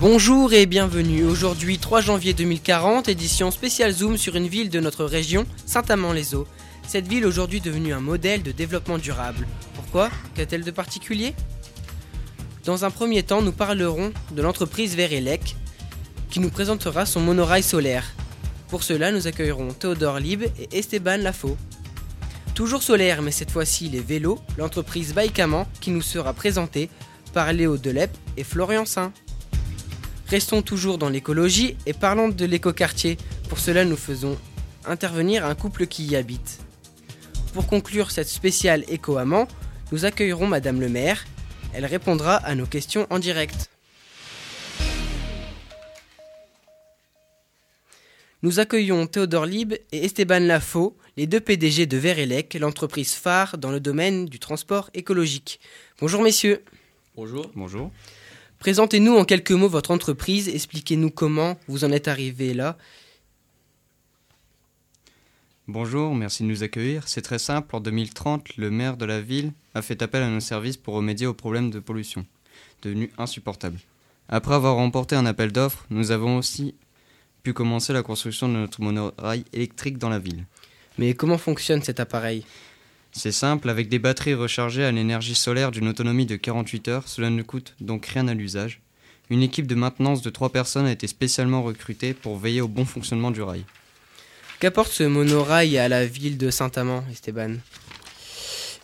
Bonjour et bienvenue. Aujourd'hui 3 janvier 2040, édition spéciale Zoom sur une ville de notre région, Saint-Amand-les-Eaux. Cette ville aujourd'hui devenue un modèle de développement durable. Pourquoi? Qu'a-t-elle de particulier? Dans un premier temps, nous parlerons de l'entreprise Verelec qui nous présentera son monorail solaire. Pour cela, nous accueillerons Théodore Lib et Esteban Lafaux. Toujours solaire, mais cette fois-ci les vélos, l'entreprise Baïkaman qui nous sera présentée par Léo Delep et Florian Saint. Restons toujours dans l'écologie et parlons de l'écoquartier. Pour cela, nous faisons intervenir un couple qui y habite. Pour conclure cette spéciale éco-amant, nous accueillerons Madame le maire. Elle répondra à nos questions en direct. Nous accueillons Théodore Lib et Esteban Lafaux, les deux PDG de Verelec, l'entreprise phare dans le domaine du transport écologique. Bonjour messieurs. Bonjour. Bonjour. Présentez-nous en quelques mots votre entreprise, expliquez-nous comment vous en êtes arrivé là. Bonjour, merci de nous accueillir. C'est très simple, en 2030, le maire de la ville a fait appel à nos services pour remédier aux problèmes de pollution, devenus insupportables. Après avoir remporté un appel d'offres, nous avons aussi pu commencer la construction de notre monorail électrique dans la ville. Mais comment fonctionne cet appareil? C'est simple, avec des batteries rechargées à l'énergie solaire d'une autonomie de 48 heures, cela ne coûte donc rien à l'usage. Une équipe de maintenance de 3 personnes a été spécialement recrutée pour veiller au bon fonctionnement du rail. Qu'apporte ce monorail à la ville de Saint-Amand, Esteban?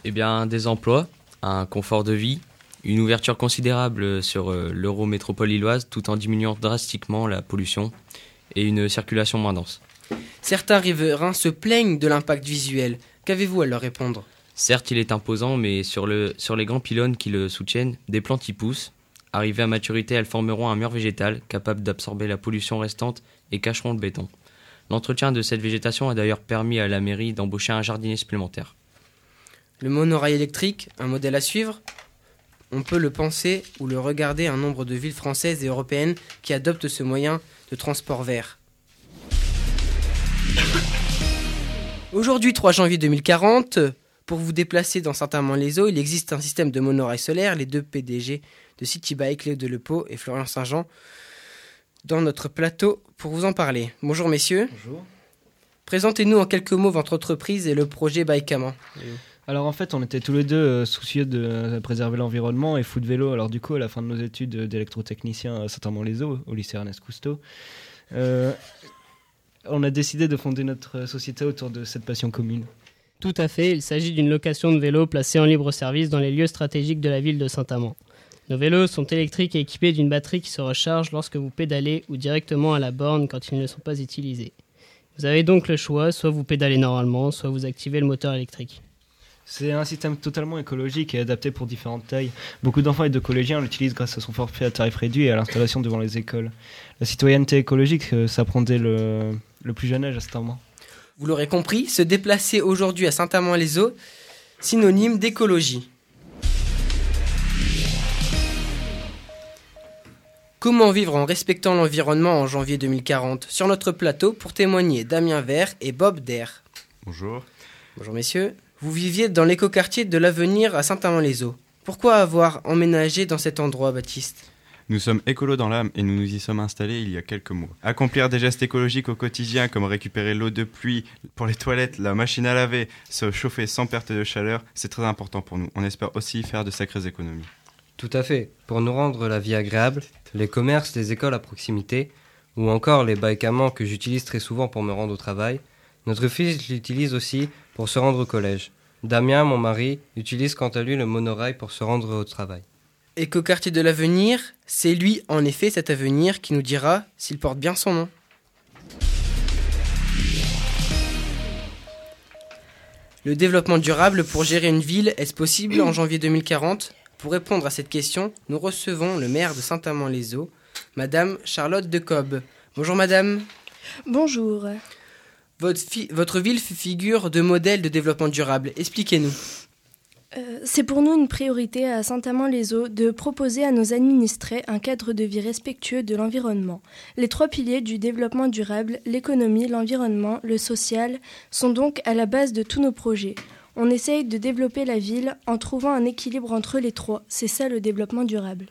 Eh bien, des emplois, un confort de vie, une ouverture considérable sur euh, l'eurométropole lilloise tout en diminuant drastiquement la pollution et une circulation moins dense. Certains riverains se plaignent de l'impact visuel. Qu'avez-vous à leur répondre? Certes, il est imposant, mais sur, le, sur les grands pylônes qui le soutiennent, des plantes y poussent. Arrivées à maturité, elles formeront un mur végétal capable d'absorber la pollution restante et cacheront le béton. L'entretien de cette végétation a d'ailleurs permis à la mairie d'embaucher un jardinier supplémentaire. Le monorail électrique, un modèle à suivre? On peut le penser ou le regarder un nombre de villes françaises et européennes qui adoptent ce moyen de transport vert. Aujourd'hui, 3 janvier 2040, pour vous déplacer dans Saint-Amand-les-Eaux, il existe un système de monorail solaire. Les deux PDG de Citybike, Léo Delepeau et Florian Saint-Jean, dans notre plateau pour vous en parler. Bonjour messieurs. Bonjour. Présentez-nous en quelques mots votre entreprise et le projet Baïkaman. Alors en fait, on était tous les deux euh, soucieux de euh, préserver l'environnement et fou de vélo. Alors du coup, à la fin de nos études d'électrotechnicien à Saint-Amand-les-Eaux, au lycée Ernest Cousteau, euh, on a décidé de fonder notre société autour de cette passion commune. Tout à fait, il s'agit d'une location de vélos placée en libre service dans les lieux stratégiques de la ville de Saint-Amand. Nos vélos sont électriques et équipés d'une batterie qui se recharge lorsque vous pédalez ou directement à la borne quand ils ne sont pas utilisés. Vous avez donc le choix, soit vous pédalez normalement, soit vous activez le moteur électrique. C'est un système totalement écologique et adapté pour différentes tailles. Beaucoup d'enfants et de collégiens l'utilisent grâce à son forfait à tarif réduit et à l'installation devant les écoles. La citoyenneté écologique euh, s'apprend dès le, le plus jeune âge à Saint-Amand. Vous l'aurez compris, se déplacer aujourd'hui à Saint-Amand-les-Eaux, synonyme d'écologie. Comment vivre en respectant l'environnement en janvier 2040 Sur notre plateau, pour témoigner, Damien Vert et Bob Der. Bonjour. Bonjour messieurs. Vous viviez dans l'écoquartier de l'Avenir à Saint-Amand-les-Eaux. Pourquoi avoir emménagé dans cet endroit, Baptiste? Nous sommes écolos dans l'âme et nous nous y sommes installés il y a quelques mois. Accomplir des gestes écologiques au quotidien comme récupérer l'eau de pluie pour les toilettes, la machine à laver, se chauffer sans perte de chaleur, c'est très important pour nous. On espère aussi faire de sacrées économies. Tout à fait. Pour nous rendre la vie agréable, les commerces, les écoles à proximité, ou encore les baïkamans que j'utilise très souvent pour me rendre au travail, notre fils l'utilise aussi pour se rendre au collège. Damien, mon mari, utilise quant à lui le monorail pour se rendre au travail. Écoquartier de l'Avenir, c'est lui, en effet, cet avenir qui nous dira s'il porte bien son nom. Le développement durable pour gérer une ville, est-ce possible en janvier 2040 Pour répondre à cette question, nous recevons le maire de Saint-Amand-les-Eaux, Madame Charlotte Decobe. Bonjour Madame. Bonjour. Votre, votre ville fait figure de modèle de développement durable. Expliquez-nous. C'est pour nous une priorité à Saint-Amand-les-Eaux de proposer à nos administrés un cadre de vie respectueux de l'environnement. Les trois piliers du développement durable, l'économie, l'environnement, le social, sont donc à la base de tous nos projets. On essaye de développer la ville en trouvant un équilibre entre les trois. C'est ça le développement durable.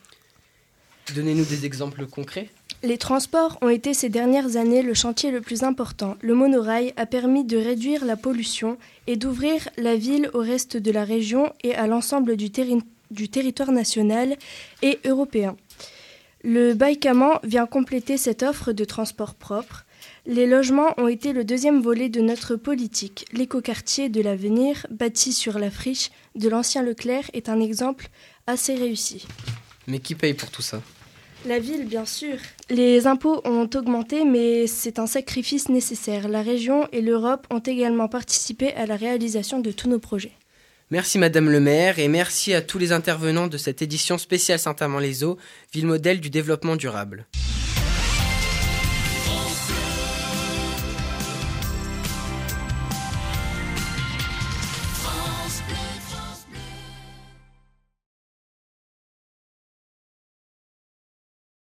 Donnez-nous des exemples concrets. Les transports ont été ces dernières années le chantier le plus important. Le monorail a permis de réduire la pollution et d'ouvrir la ville au reste de la région et à l'ensemble du, terri- du territoire national et européen. Le Baïkaman vient compléter cette offre de transport propre. Les logements ont été le deuxième volet de notre politique. L'écoquartier de l'avenir, bâti sur la friche de l'ancien Leclerc, est un exemple assez réussi. Mais qui paye pour tout ça? La ville, bien sûr. Les impôts ont augmenté, mais c'est un sacrifice nécessaire. La région et l'Europe ont également participé à la réalisation de tous nos projets. Merci Madame le maire et merci à tous les intervenants de cette édition spéciale Saint-Amand-les-Eaux, ville modèle du développement durable.